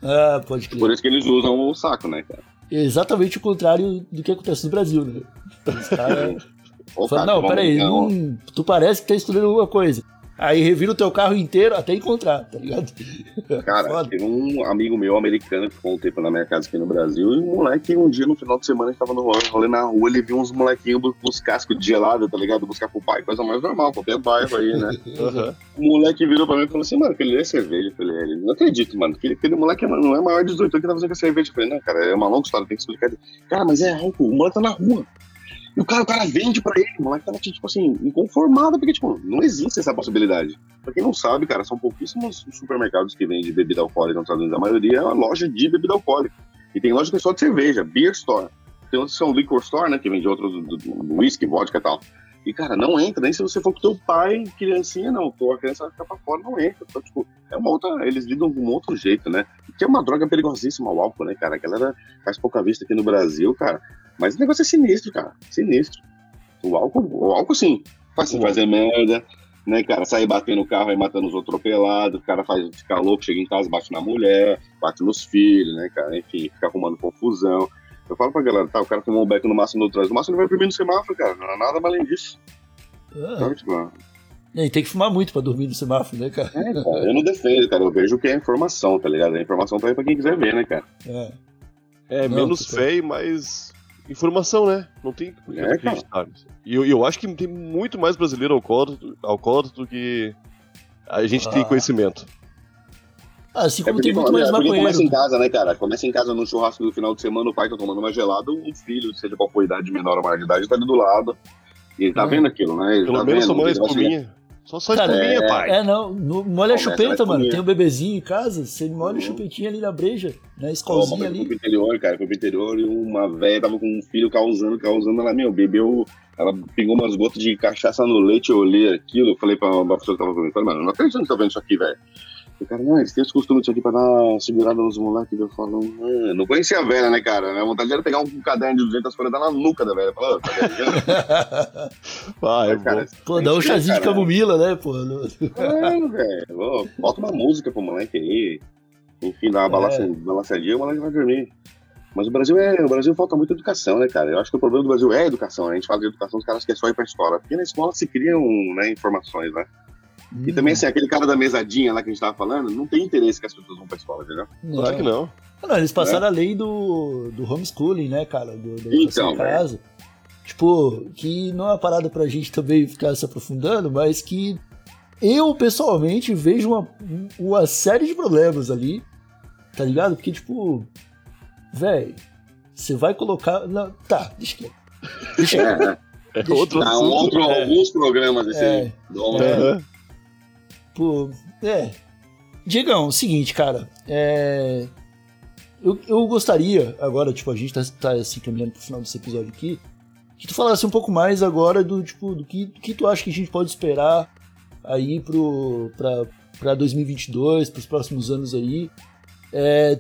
Ah, pode crer. Por isso que eles usam o saco, né, cara? Exatamente o contrário do que acontece no Brasil, né? Os caras Ô, cara, não, vamos- peraí, não, não, tu parece que tá estudando alguma coisa. Aí revira o teu carro inteiro até encontrar, tá ligado? Cara, Foda. teve um amigo meu americano que ficou um tempo na minha casa aqui no Brasil, e um moleque, um dia no final de semana, gente tava no rolê, na rua, ele viu uns molequinhos bu- buscar cascos de gelado, tá ligado? Buscar pro pai, coisa mais normal, qualquer bairro aí, né? Aham. O moleque virou pra mim e falou assim, mano, aquele é cerveja. Eu falei, ele, não acredito, mano, aquele, aquele moleque não é maior de 18 anos que tá fazendo com a cerveja. Eu falei, não, cara, é uma longa história, tem que explicar. Cara, mas é álcool, o moleque tá na rua. E o cara, o cara vende pra ele, o moleque tava, tipo assim, inconformado, porque, tipo, não existe essa possibilidade. Pra quem não sabe, cara, são pouquíssimos supermercados que vendem bebida alcoólica nos Estados Unidos. A maioria é uma loja de bebida alcoólica. E tem loja que é só de cerveja, beer store. Tem outros que são liquor store, né, que vende outros, whisky, vodka e tal. E, cara, não entra, nem se você for com teu pai, criancinha, não. Tua criança vai ficar pra fora, não entra. Então, tipo, é uma outra. Eles lidam com um outro jeito, né? Que é uma droga perigosíssima o álcool, né, cara? A galera faz pouca vista aqui no Brasil, cara. Mas o negócio é sinistro, cara. Sinistro. O álcool, o álcool sim, faz você fazer merda, né, cara? Sair batendo o carro e matando os outros atropelados, o cara faz ficar louco, chega em casa, bate na mulher, bate nos filhos, né, cara? Enfim, fica arrumando confusão. Eu falo pra galera, tá, o cara tomou um beco no máximo no trás, no máximo ele vai dormir no semáforo, cara. Não é nada mais além disso. Ah, Sabe, tipo, e tem que fumar muito pra dormir no semáforo, né, cara? é, cara, eu não defendo, cara. Eu vejo que é informação, tá ligado? A informação tá aí pra quem quiser ver, né, cara? É. É, Não, menos e mais informação, né? Não tem por que É, acreditar. E eu, eu acho que tem muito mais brasileiro alcoólatra, alcoólatra do que a gente tem Ah. conhecimento. Assim É como porque, tem muito mais é porque maconheiro. começa em casa, né, cara? Começa em casa no churrasco do final de semana, o pai tá tomando uma gelada, o filho, seja qual for a idade, menor ou maior de idade, tá ali do lado. E ele tá Hum. vendo aquilo, né? Ele Pelo tá menos vendo, chegar- espuminha. Só, só Cara, espuminha, é- pai. É, não, no, molha a chupeta, na mano. Tem um bebezinho em casa, você molha a Uhum. chupetinha ali na breja, na escolzinha foi ali. pro interior, cara, foi pro interior e uma velha tava com um filho causando, causando, ela, meu, bebeu, ela pingou umas gotas de cachaça no leite, eu olhei aquilo, eu falei pra uma pessoa que tava comigo, falei, mano, eu não acredito que tá vendo isso aqui, velho. O cara, não, eles têm os costumes disso aqui pra dar uma segurada nos moleques. Eu falo, mano, não conhecia a velha, né, cara? A vontade era pegar um caderno de 200 folhas e dar na nuca da velha. Fala, "Ô, tá viajando?" Ah, é Cara. Pô, dá um chazinho de camomila, né, pô? É, velho. Bota uma música pro moleque aí. Enfim, dá uma É. balança, balançadinha, o moleque vai dormir. Mas o Brasil é. O Brasil falta muita educação, né, cara? Eu acho que o problema do Brasil é a educação. né? A gente fala de educação, os caras querem só ir pra escola. Porque na escola se criam né, informações, né? E Hum. também, assim, aquele cara da mesadinha lá que a gente tava falando, não tem interesse que as pessoas vão pra escola, entendeu? Claro que não. Ah, Não, eles passaram a lei do, do homeschooling, né, cara? Do, educação Então, em casa. Tipo, que não é uma parada pra gente também ficar se aprofundando, mas que eu, pessoalmente, vejo uma, uma série de problemas ali, tá ligado? Porque, tipo, velho, você vai colocar. Não, tá, deixa quieto. Deixa quieto. É, É outro Tá, um outro, alguns programas desse É. aí. Do- É. Pô, é. Diegão, seguinte, cara. É. Eu, eu gostaria, agora, tipo, a gente tá, tá assim, caminhando pro final desse episódio aqui, que tu falasse um pouco mais agora do, tipo, do que, do que tu acha que a gente pode esperar aí pro, pra, pra 2022, pros próximos anos aí. É,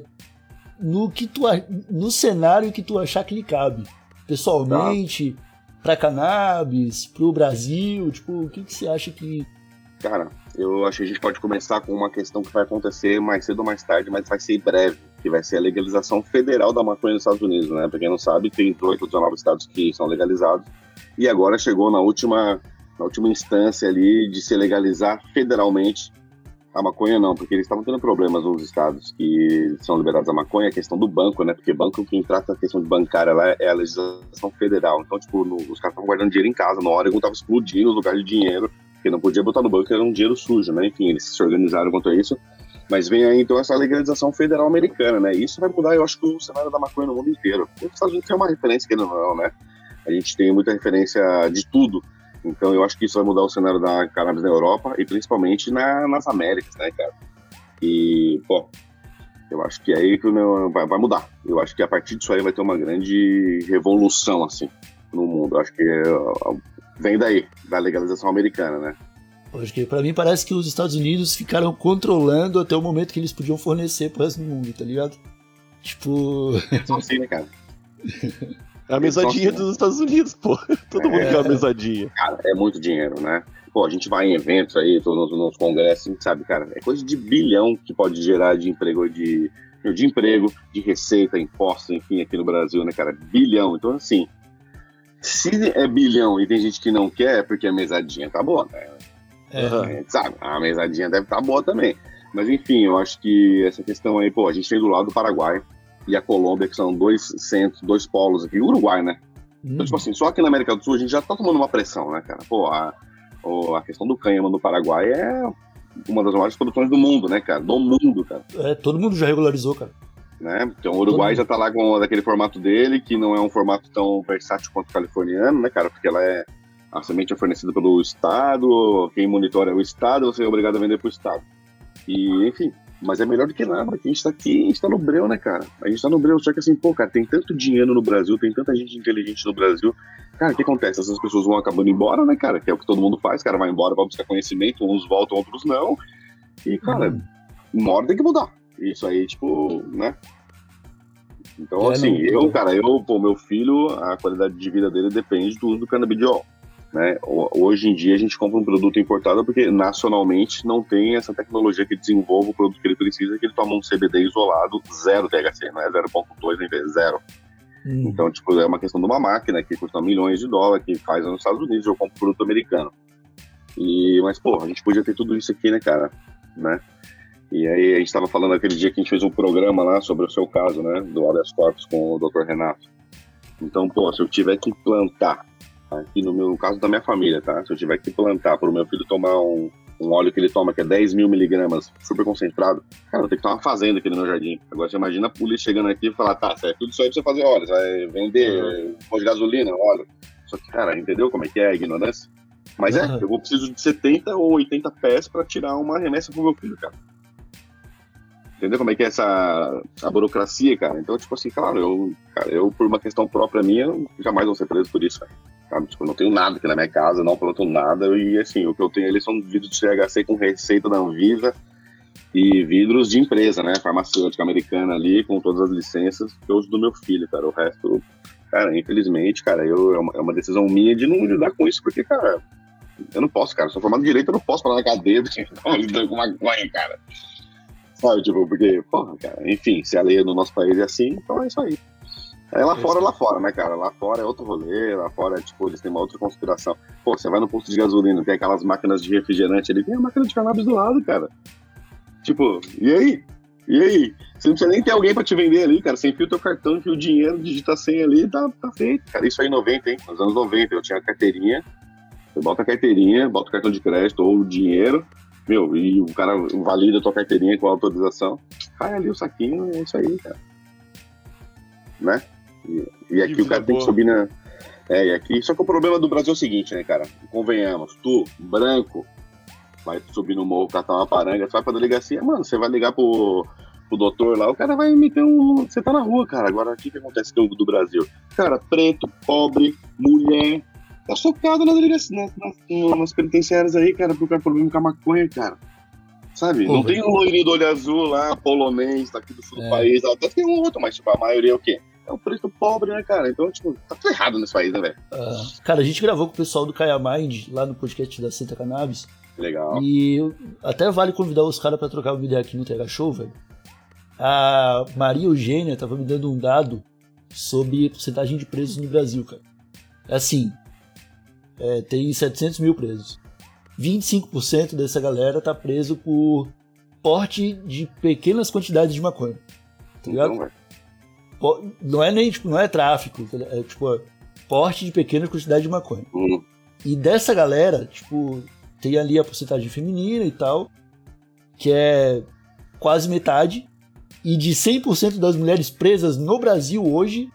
no, que tu, no cenário que tu achar que lhe cabe. Pessoalmente, pra cannabis, pro Brasil, tipo, o que, que você acha que Cara, eu acho que a gente pode começar com uma questão que vai acontecer mais cedo ou mais tarde, mas vai ser breve, que vai ser a legalização federal da maconha nos Estados Unidos, né? Pra quem não sabe, tem 18 ou 19 estados que são legalizados, e agora chegou na última, na última instância ali de se legalizar federalmente a maconha não, porque eles estavam tendo problemas nos estados que são liberados a maconha, a questão do banco, né? Porque banco, quem trata a questão de bancária lá é a legislação federal. Então, tipo, no- os caras estavam guardando dinheiro em casa, no Oregon tava explodindo os lugares de dinheiro, porque não podia botar no banco, era um dinheiro sujo, né? Enfim, eles se organizaram quanto a isso. Mas vem aí, então, essa legalização federal americana, né? Isso vai mudar, eu acho, o cenário da maconha no mundo inteiro. Os Estados Unidos tem uma referência, que não, né? A gente tem muita referência de tudo. Então, eu acho que isso vai mudar o cenário da cannabis na Europa e principalmente na- nas Américas, né, cara? E, pô, eu acho que aí que meu- vai, vai mudar. Eu acho que a partir disso aí vai ter uma grande revolução, assim, no mundo. Eu acho que ó, vem daí, da legalização americana, né? Acho que pra mim parece que os Estados Unidos ficaram controlando até o momento que eles podiam fornecer pro resto do mundo, tá ligado? Tipo. Só assim, né, cara? É a mesadinha Nossa. dos Estados Unidos, pô. Todo mundo É. quer uma mesadinha. Cara, é muito dinheiro, né? Pô, a gente vai em eventos aí, tô nos, nos congressos, a gente sabe, cara, é coisa de bilhão que pode gerar de emprego, de, de emprego, de receita, impostos, enfim, aqui no Brasil, né, cara? Bilhão. Então, assim, se é bilhão e tem gente que não quer, é porque a mesadinha tá boa, né? É. A gente sabe, a mesadinha deve estar boa também. Mas enfim, eu acho que essa questão aí, pô, a gente tem do lado do Paraguai e a Colômbia, que são dois centros, dois polos aqui, e o Uruguai, né? Então, tipo assim, só aqui na América do Sul a gente já tá tomando uma pressão, né, cara? Pô, a, a questão do cânhamo no Paraguai é uma das maiores produções do mundo, né, cara? Do mundo, cara. é, todo mundo já regularizou, cara. Né? Então o Uruguai já tá lá com aquele formato dele, que não é um formato tão versátil quanto o californiano, né, cara? Porque ela é. A semente é fornecida pelo Estado, quem monitora é o Estado, você é obrigado a vender pro Estado. E, enfim, mas é melhor do que nada, porque a gente tá aqui, a gente tá no breu, né, cara? A gente tá no breu, só que assim, pô, cara, tem tanto dinheiro no Brasil, tem tanta gente inteligente no Brasil. Cara, o que acontece? Essas pessoas vão acabando embora, né, cara? Que é o que todo mundo faz, cara, vai embora, vai buscar conhecimento, uns voltam, outros não. E, cara, Uhum. uma hora tem que mudar. Isso aí, tipo, né? Então, É, assim, eu, cara, eu, pô, meu filho, a qualidade de vida dele depende do uso do canabidiol. Né? Ho- Hoje em dia a gente compra um produto importado porque nacionalmente não tem essa tecnologia que desenvolva o produto que ele precisa, que ele toma um CBD isolado, zero THC, não é 0.2 nem vez, zero. Hum. Então, tipo, é uma questão de uma máquina que custa milhões de dólares, que faz nos Estados Unidos, eu compro produto americano. E, mas, pô, a gente podia ter tudo isso aqui, né, cara? Né? E aí a gente tava falando aquele dia que a gente fez um programa lá sobre o seu caso, né? Do habeas corpus com o Dr. Renato. Então, pô, se eu tiver que plantar, aqui no meu no caso da minha família, tá? Se eu tiver que plantar para o meu filho tomar um, um óleo que ele toma, que é 10 mil miligramas, super concentrado, cara, eu tenho que ter uma fazenda aqui no meu jardim. Agora você imagina a polícia chegando aqui e falar, tá, é tudo isso aí pra você fazer óleo, você vai vender pão de gasolina, óleo. Só que, cara, entendeu como é que é a ignorância? Mas é, Uhum. eu vou preciso de 70 ou 80 pés para tirar uma remessa pro meu filho, cara. Entendeu como é que é essa a burocracia, cara? Então, tipo assim, claro, eu, cara, eu por uma questão própria minha, jamais vou ser preso por isso, cara. Tipo, eu não tenho nada aqui na minha casa, não planto nada, e assim, o que eu tenho ali são vidros de CHC com receita da Anvisa, E vidros de empresa, né? Farmacêutica americana ali, com todas as licenças, que eu uso do meu filho, cara. O resto, cara, infelizmente, cara, eu, é, uma, é uma decisão minha de não lidar com isso, porque, cara, eu não posso, cara. Sou formado em direito, eu não posso parar na cadeia lidando com maconha, cara. Sabe, tipo, porque, porra, cara, enfim, se a lei no nosso país é assim, então é isso aí. É lá fora, lá fora, né, cara? Lá fora é outro rolê, lá fora, tipo, eles têm uma outra conspiração. Pô, você vai no posto de gasolina, tem aquelas máquinas de refrigerante ali, tem a máquina de cannabis do lado, cara. Tipo, e aí? E aí? Você não precisa nem ter alguém pra te vender ali, cara. Você enfia o teu cartão, enfia o dinheiro, digita a senha ali, tá, tá feito. Cara, isso aí em 90, hein? Nos anos 90, eu tinha a carteirinha. Você bota a carteirinha, bota o cartão de crédito ou o dinheiro, meu, e o cara valida a tua carteirinha com a autorização. Cai ali o saquinho, é isso aí, cara. Né? E, e aqui o cara tem que subir na. É, e aqui. Só que o problema do Brasil é o seguinte, né, cara? Convenhamos, tu, branco, vai subir no morro, catar uma paranga, tu vai pra delegacia, mano, você vai ligar pro, pro doutor lá, o cara vai meter um. Você tá na rua, cara. Agora, o que, que acontece no do Brasil? Cara, preto, pobre, mulher, tá socado na delegacia, nas, nas, nas penitenciárias aí, cara, porque é problema com a maconha, cara. Sabe? Pô, não tem um loirinho do olho azul lá, polonês, daqui do sul do é. país, até tem um outro, mas tipo, a maioria é o quê? é o preto pobre, né, cara? Então, tipo, tá tudo errado nesse país, né, velho? Uh, cara, a gente gravou com o pessoal do Kaya Mind, lá no podcast da Santa Cannabis. Legal. E até vale convidar os caras pra trocar uma ideia aqui no TH Show, velho. A Maria Eugênia tava me dando um dado sobre a porcentagem de presos no Brasil, cara. É assim, é, tem 700 mil presos. 25% dessa galera tá preso por porte de pequenas quantidades de maconha. Tá ligado? Então, não é nem, tipo, não é tráfico, é tipo, porte de pequena quantidade de maconha. Uhum. E dessa galera, tipo, tem ali a porcentagem feminina e tal, que é quase metade. E de 100% das mulheres presas no Brasil hoje,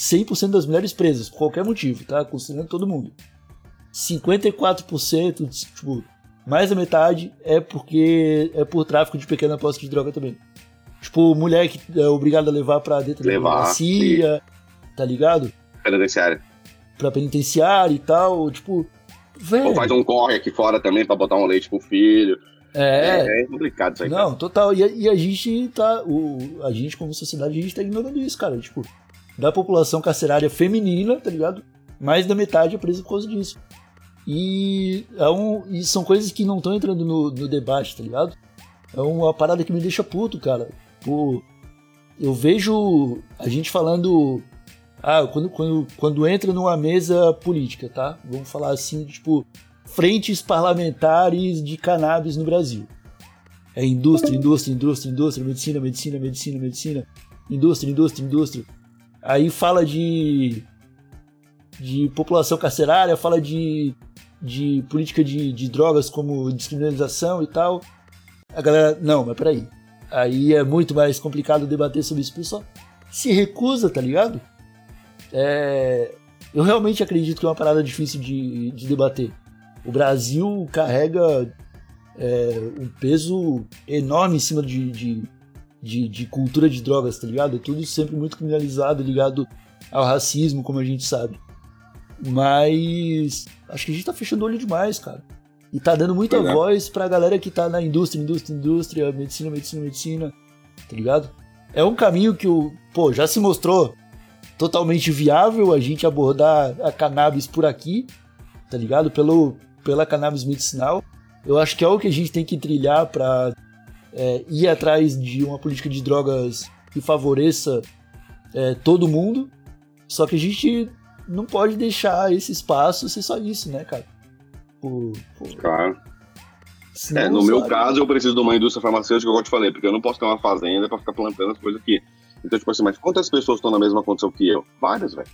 100% das mulheres presas, por qualquer motivo, tá? Considerando todo mundo. 54%, tipo, mais da metade é porque é por tráfico de pequena posse de droga também. Tipo, mulher que é obrigada a levar pra dentro levar, da delegacia, tá ligado? Penitenciária. Pra penitenciária e tal, tipo. Véio. Ou faz um corre aqui fora também pra botar um leite pro filho. É, é, é complicado isso aí. Não, cara. total. E a, e a, gente tá. O, a gente, como sociedade, a gente tá ignorando isso, cara. Tipo, da população carcerária feminina, tá ligado? Mais da metade é presa por causa disso. E, é um, e são coisas que não estão entrando no, no debate, tá ligado? É uma parada que me deixa puto, cara. Tipo, eu vejo a gente falando. Ah, quando, quando, quando entra numa mesa política, tá? Vamos falar assim, tipo, frentes parlamentares de cannabis no Brasil. É indústria, indústria, indústria, indústria, medicina, medicina, medicina, medicina, indústria, indústria, indústria. Aí fala de de população carcerária, fala de, de política de, de drogas como descriminalização e tal. A galera, não, mas peraí. Aí é muito mais complicado debater sobre isso. O pessoal se recusa, tá ligado? É, eu realmente acredito que é uma parada difícil de, de debater. O Brasil carrega é, um peso enorme em cima de, de, de, de, cultura de drogas, tá ligado? É tudo sempre muito criminalizado, ligado ao racismo, como a gente sabe. Mas acho que a gente tá fechando o olho demais, cara. E tá dando muita é. voz pra galera que tá na indústria, indústria, indústria, medicina, medicina, medicina, tá ligado? É um caminho que o, pô, já se mostrou totalmente viável a gente abordar a cannabis por aqui, tá ligado? Pelo, pela cannabis medicinal. Eu acho que é o que a gente tem que trilhar para é, ir atrás de uma política de drogas que favoreça é, todo mundo. Só que a gente não pode deixar esse espaço ser só isso, né, cara? Por, por... Claro. É, no meu caso, eu preciso de uma indústria farmacêutica, como eu te falei, porque eu não posso ter uma fazenda para ficar plantando as coisas aqui. Então, tipo assim, mas quantas pessoas estão na mesma condição que eu? Várias, velho.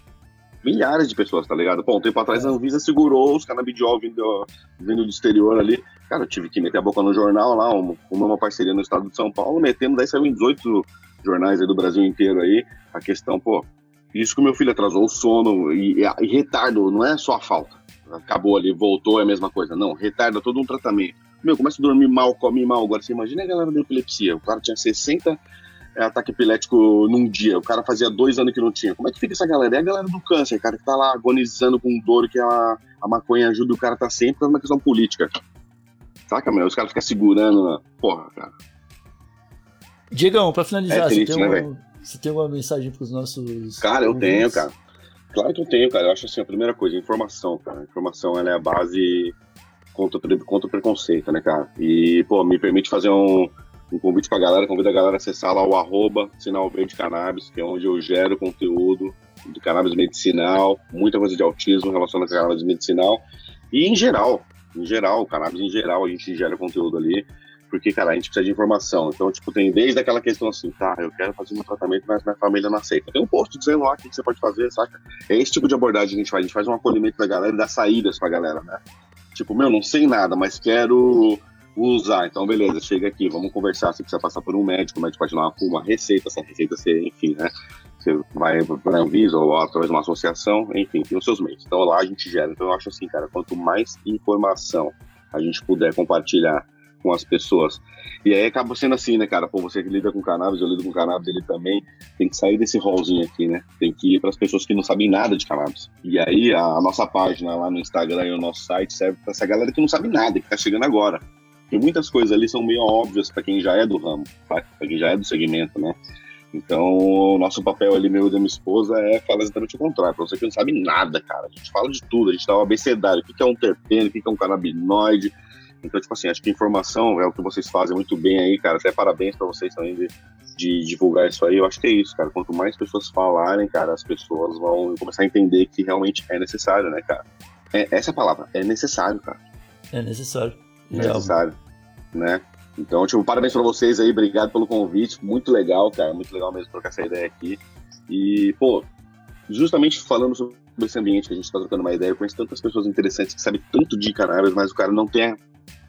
Milhares de pessoas, tá ligado? Bom, um tempo atrás a Anvisa segurou os canabidiol vindo, vindo do exterior ali. Cara, eu tive que meter a boca no jornal lá, uma, uma parceria no estado de São Paulo, metendo, daí saiu em 18 jornais aí do Brasil inteiro aí, a questão, pô, isso que o meu filho atrasou o sono e, e, e retardo, não é só a falta acabou ali, voltou, é a mesma coisa. Não, retarda todo um tratamento. Meu, começa a dormir mal, come mal. Agora, você imagina a galera da epilepsia. O cara tinha 60 é, ataque epilético num dia. O cara fazia dois anos que não tinha. Como é que fica essa galera? É a galera do câncer, cara, que tá lá agonizando com dor, que a, a maconha ajuda o cara tá sempre por uma questão política. Saca, meu? Os caras ficam segurando na. Porra, cara. Diegão, pra finalizar, É você, triste, tem né, velho? você tem alguma mensagem pros nossos. Cara, eu ouvintes? tenho, cara. Claro que eu tenho, cara. Eu acho assim, a primeira coisa, informação, cara. Informação ela é a base contra, contra o preconceito, né, cara? E, pô, me permite fazer um, um convite pra galera, convido a galera a acessar lá o arroba Sinal Verde Cannabis, que é onde eu gero conteúdo de cannabis medicinal, muita coisa de autismo relacionada a cannabis medicinal. E em geral, em geral, cannabis em geral, a gente gera conteúdo ali. Porque, cara, a gente precisa de informação. Então, tipo, tem desde aquela questão assim, tá, eu quero fazer meu tratamento, mas minha família não aceita. Tem um post dizendo lá o que você pode fazer, saca? É esse tipo de abordagem que a gente faz. A gente faz um acolhimento da galera e dá saídas pra galera, né? Tipo, meu, não sei nada, mas quero usar. Então, beleza, chega aqui, vamos conversar. Você precisa passar por um médico, o médico pode dar uma, uma receita, essa receita ser, enfim, né? Você vai para a Anvisa ou através de uma associação, enfim, tem os seus meios. Então lá a gente gera. Então eu acho assim, cara, quanto mais informação a gente puder compartilhar com as pessoas. E aí acaba sendo assim, né, cara? Pô, você que lida com cannabis, eu lido com cannabis, ele também tem que sair desse rolzinho aqui, né? Tem que ir para as pessoas que não sabem nada de cannabis. E aí a, a nossa página lá no Instagram e o nosso site serve para essa galera que não sabe nada, que tá chegando agora. Porque muitas coisas ali são meio óbvias para quem já é do ramo, para quem já é do segmento, né? Então, o nosso papel ali, meu e da minha esposa, é falar exatamente o contrário. Pra você que não sabe nada, cara. A gente fala de tudo, a gente dá um abecedário. O que é um terpeno, o que é um canabinoide. Então, tipo assim, acho que informação é o que vocês fazem muito bem aí, cara. Até parabéns pra vocês também de, de divulgar isso aí. Eu acho que é isso, cara. Quanto mais pessoas falarem, cara, as pessoas vão começar a entender que realmente é necessário, né, cara? É, essa é a palavra, é necessário, cara. É necessário. É necessário, né? Então, tipo, parabéns pra vocês aí, obrigado pelo convite, muito legal, cara, muito legal mesmo trocar essa ideia aqui. E, pô, justamente falando sobre esse ambiente que a gente tá trocando uma ideia, eu conheço tantas pessoas interessantes que sabem tanto de cannabis, mas o cara não tem, a-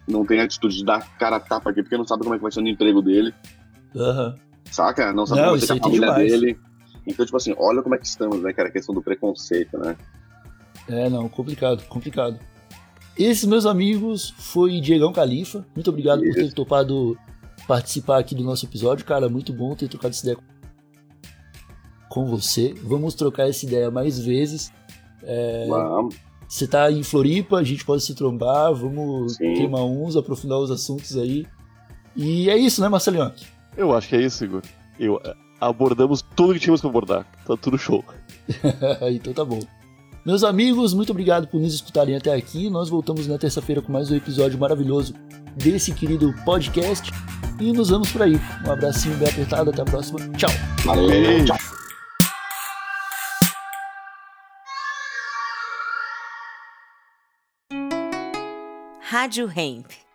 não tem a atitude de dar cara a tapa aqui, porque não sabe como é que vai ser no emprego dele, Aham. saca? Não sabe Não, como vai ser aí a família demais. dele. Então, tipo assim, olha como é que estamos, né, cara? A questão do preconceito, né? É, não, complicado, complicado. Esses meus amigos foi Diegão Califa. Muito obrigado por ter Isso. topado participar aqui do nosso episódio, cara. Muito bom ter trocado essa ideia com você. Vamos trocar essa ideia mais vezes. É. Vamos. Você tá em Floripa, a gente pode se trombar, vamos Sim. queimar uns, aprofundar os assuntos aí. E é isso, né, Marcelinho? Eu acho que é isso, Igor. Eu, eh, abordamos tudo que tínhamos que abordar. Tá tudo show. então tá bom. Meus amigos, muito obrigado por nos escutarem até aqui. Nós voltamos na terça-feira com mais um episódio maravilhoso desse querido podcast. E nos vemos por aí. Um abracinho bem apertado, até a próxima. Tchau. Valeu, tchau. Rádio Hemp.